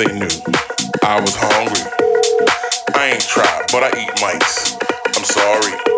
they knew I was hungry. I ain't tried, but I eat mice. I'm sorry.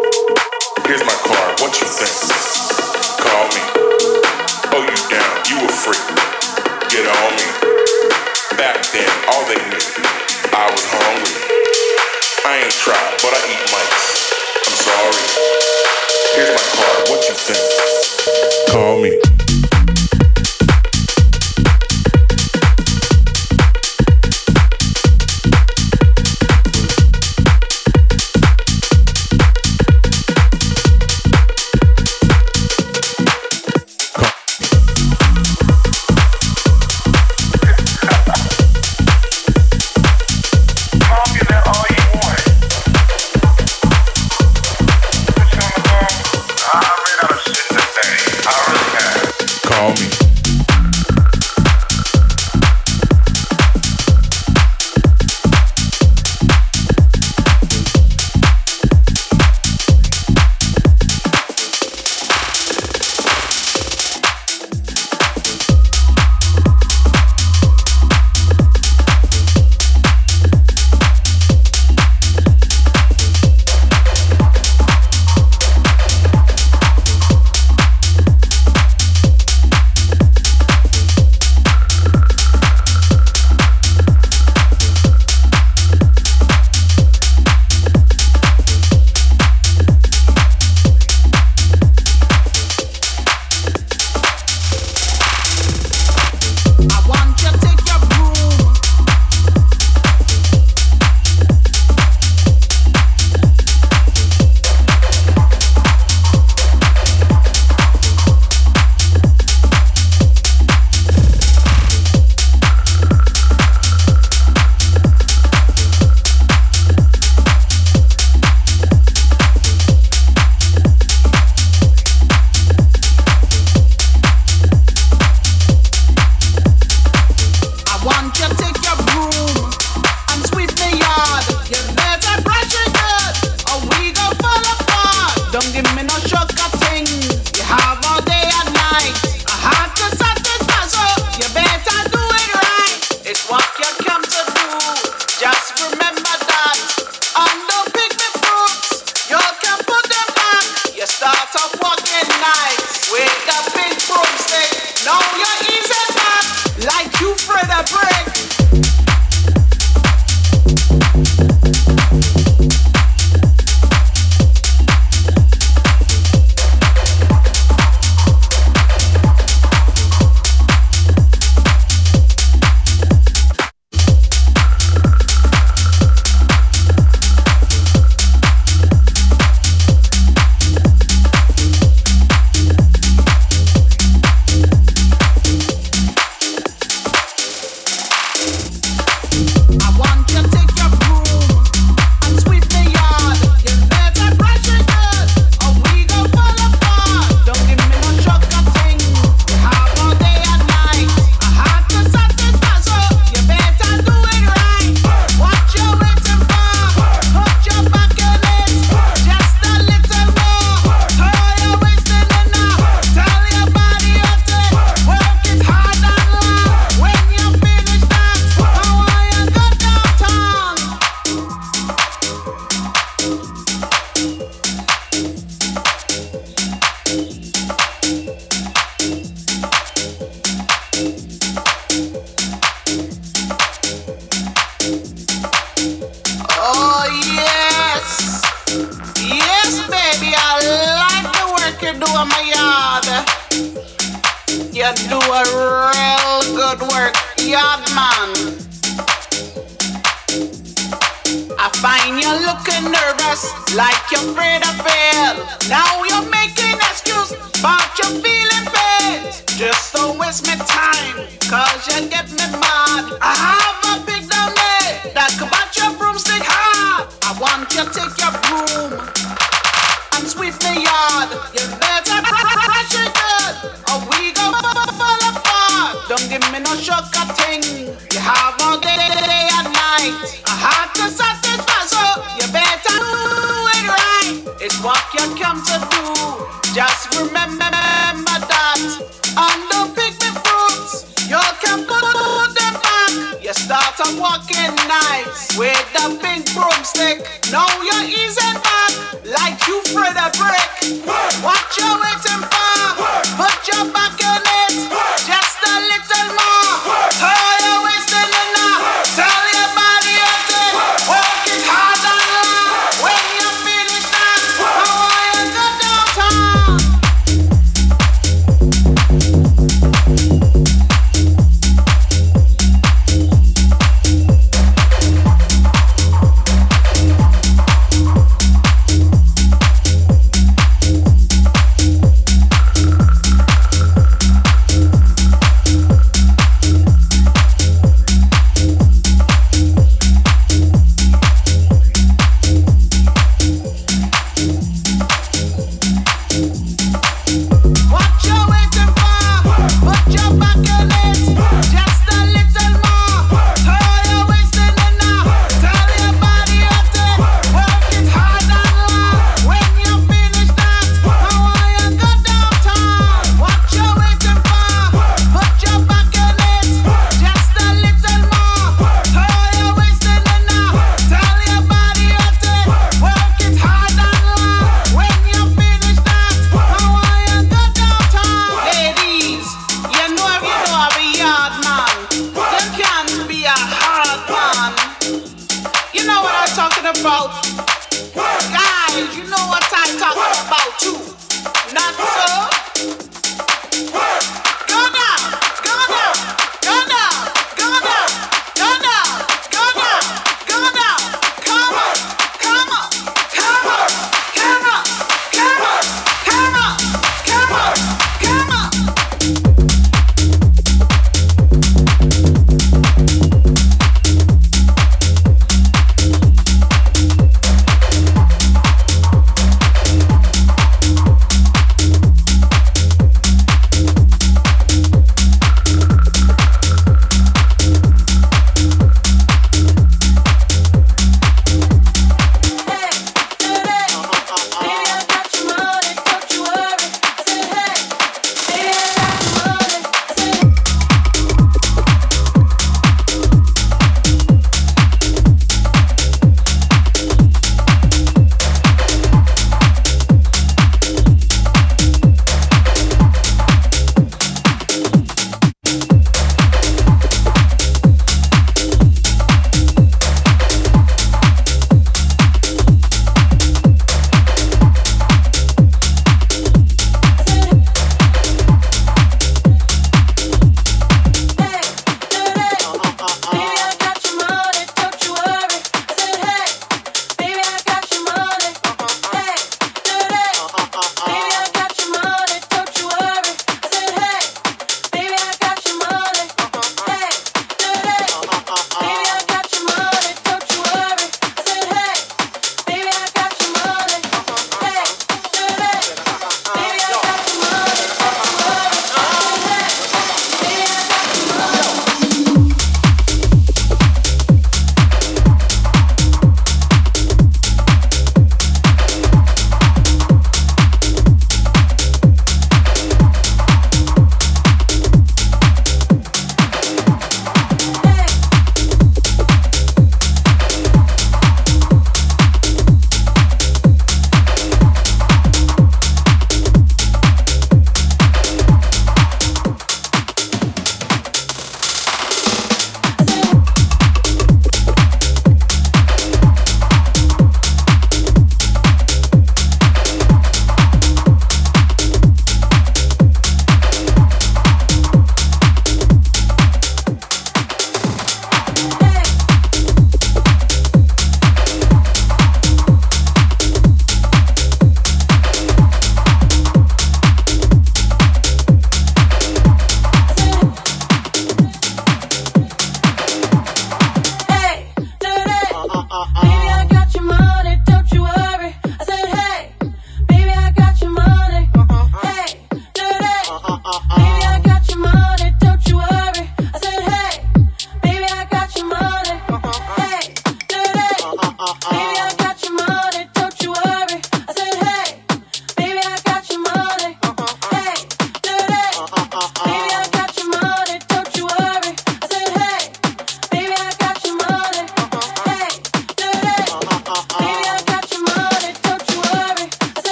over my yard. You do a real good work, yard man. I find you looking nervous, like you're afraid of fail. Now you're making excuse, but you're feeling bad. Just don't waste my time, cause you get me mad. I have a big dummy that could your broom. Just remember that. And don't pick me fruits. You can put them back. You start walking nice with the big broomstick. Now you're easing back like you afraid of brick. What you waiting for? Put your back in it.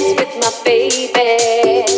dance with my baby.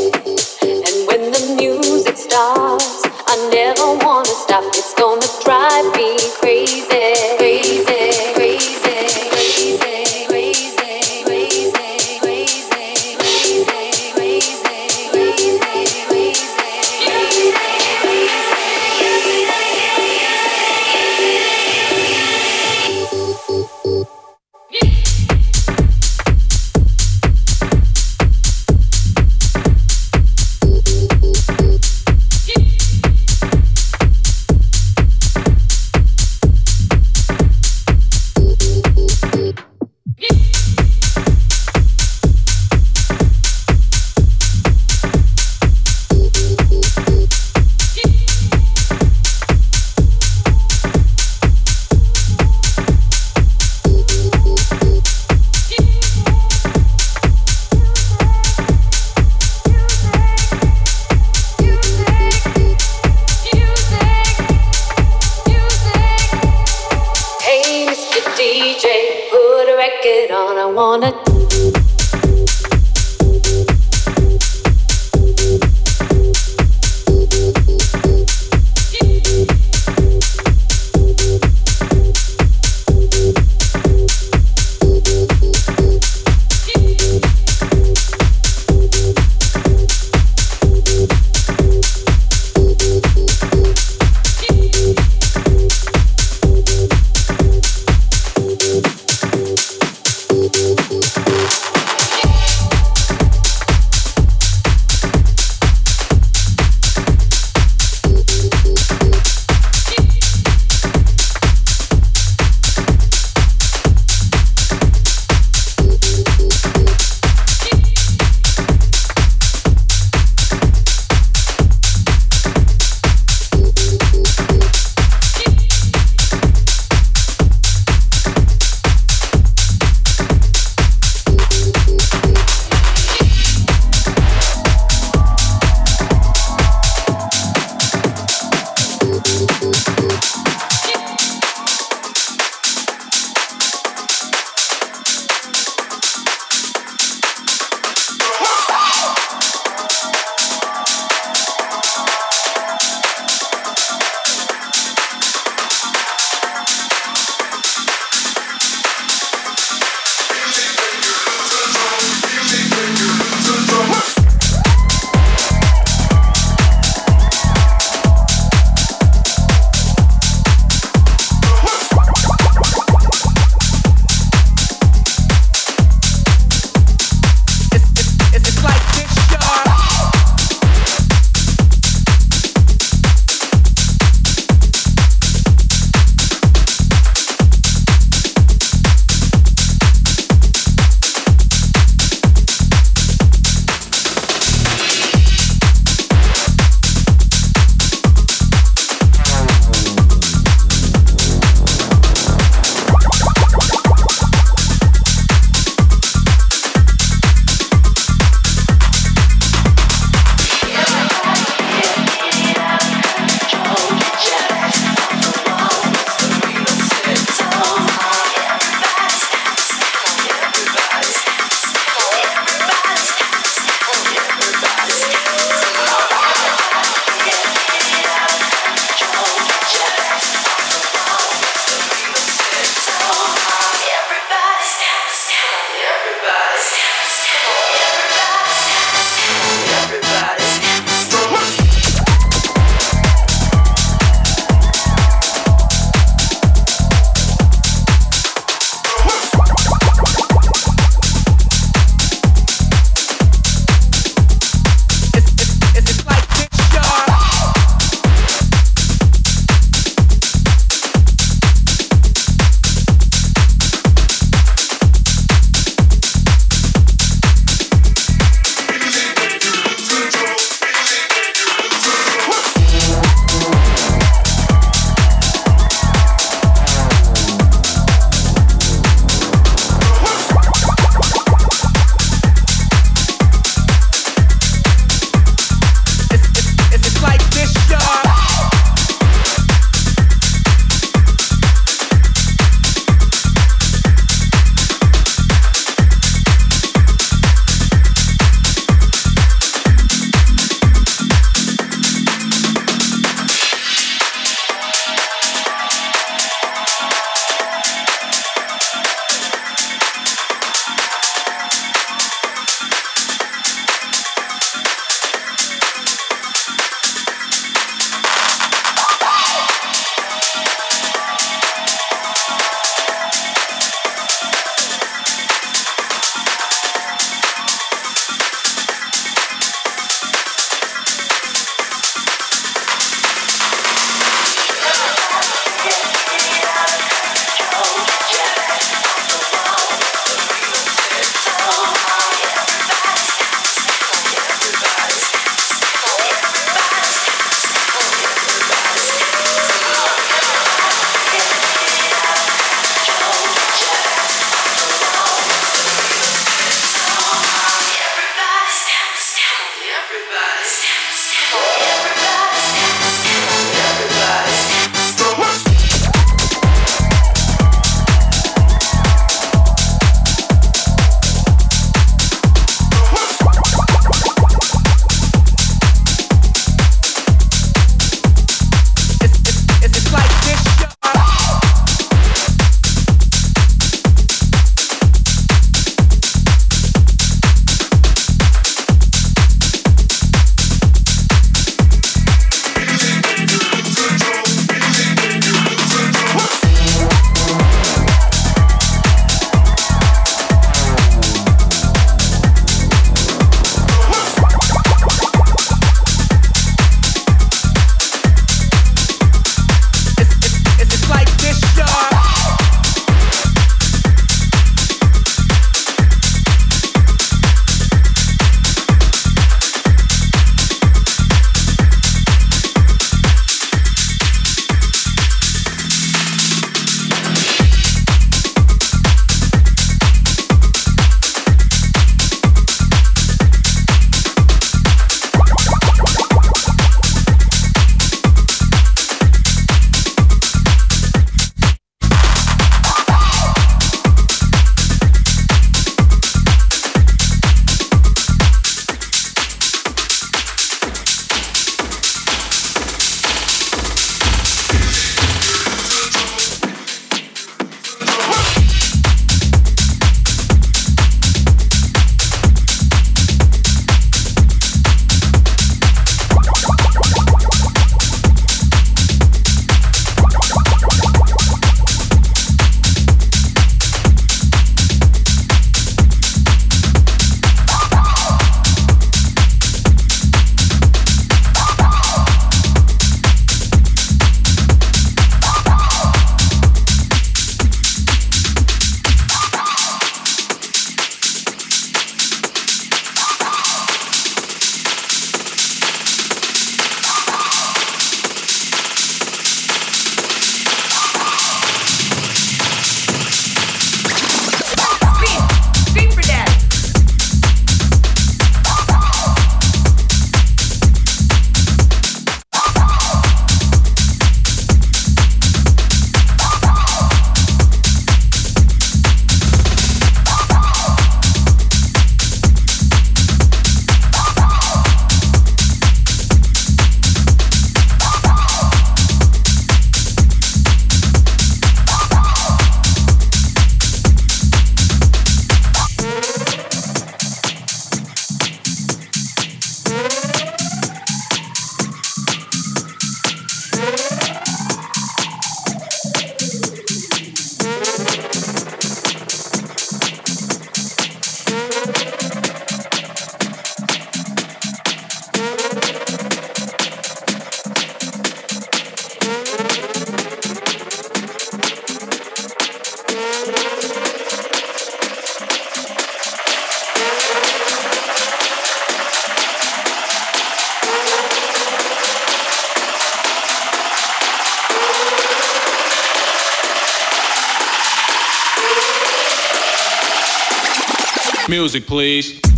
Music, please.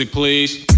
Music, please.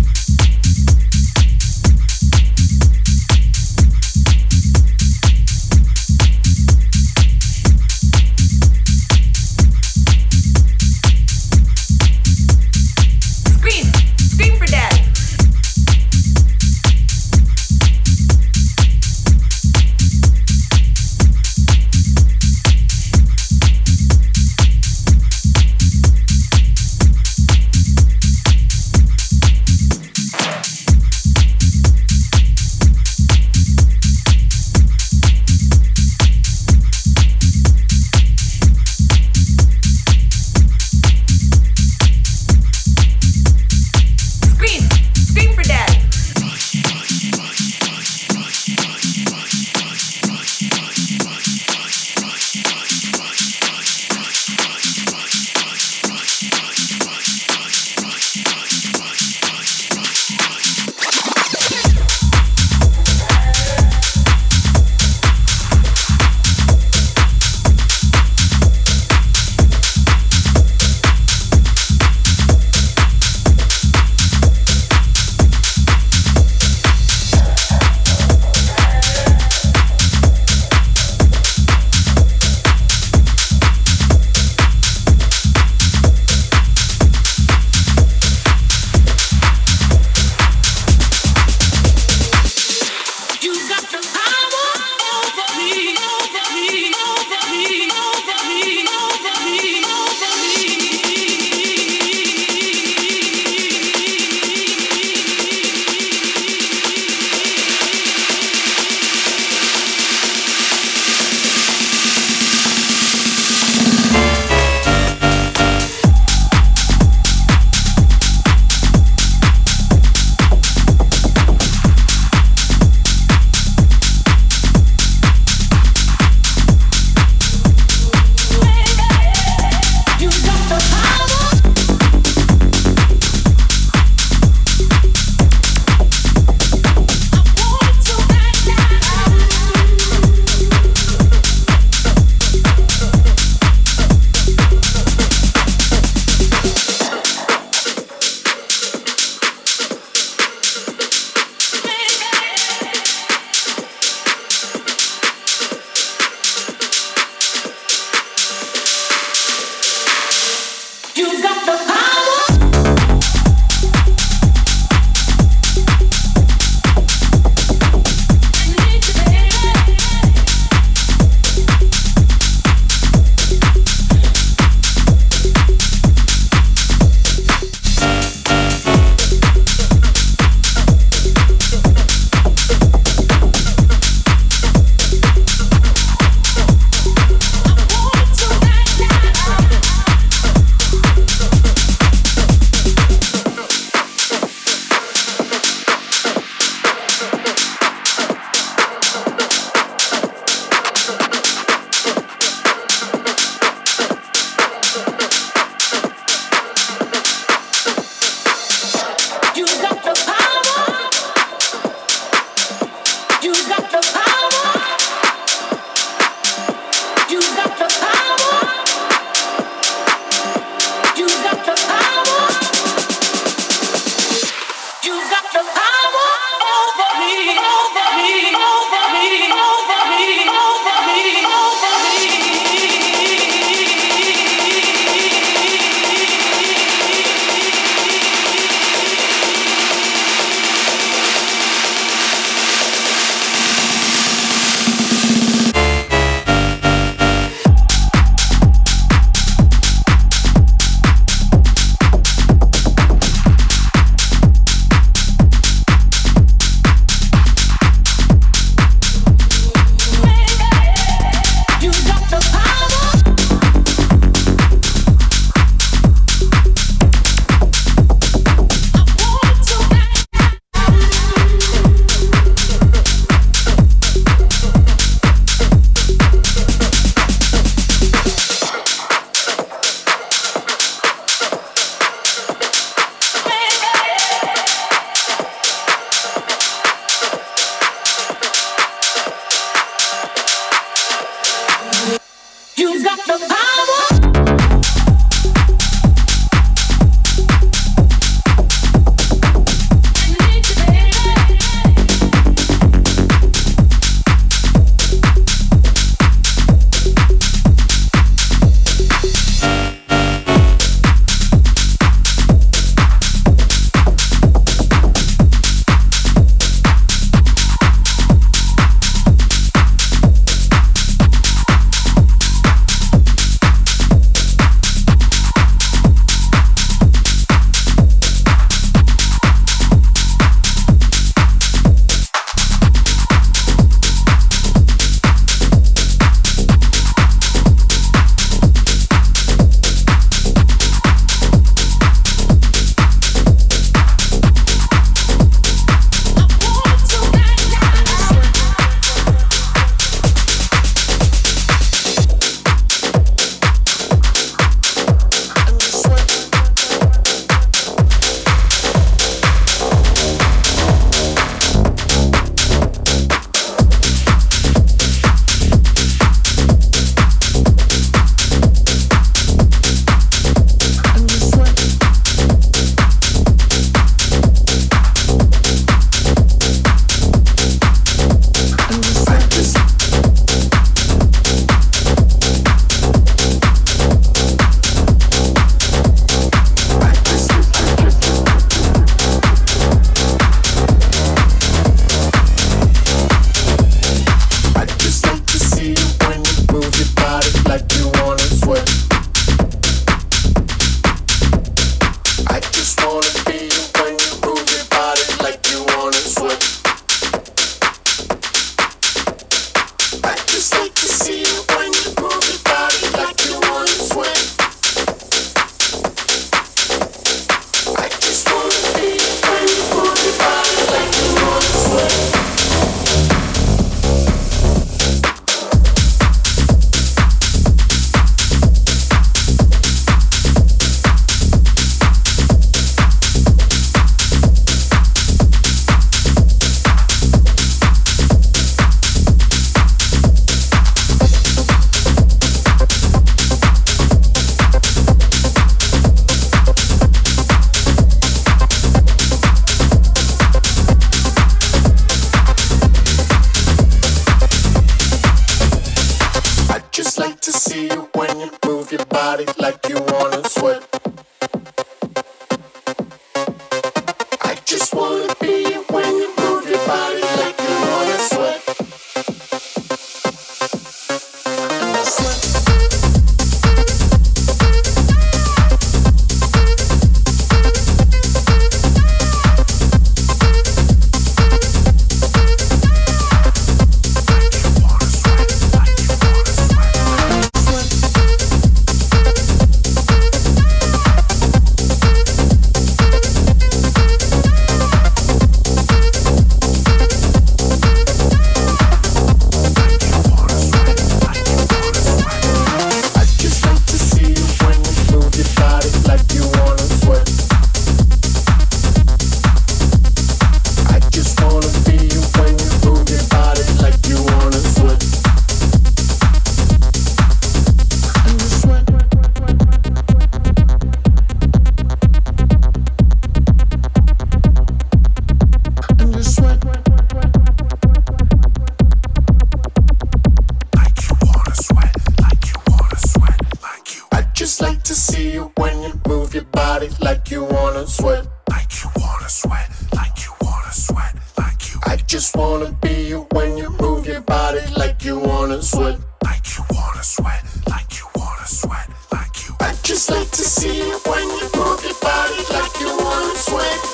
see you when you move your body like you wanna sweat. Like you wanna sweat, like you wanna sweat, like you. I just wanna be you when you move your body like you wanna sweat. Like you wanna sweat, like you wanna sweat, like you. I just like to see you when you move your body like you wanna sweat.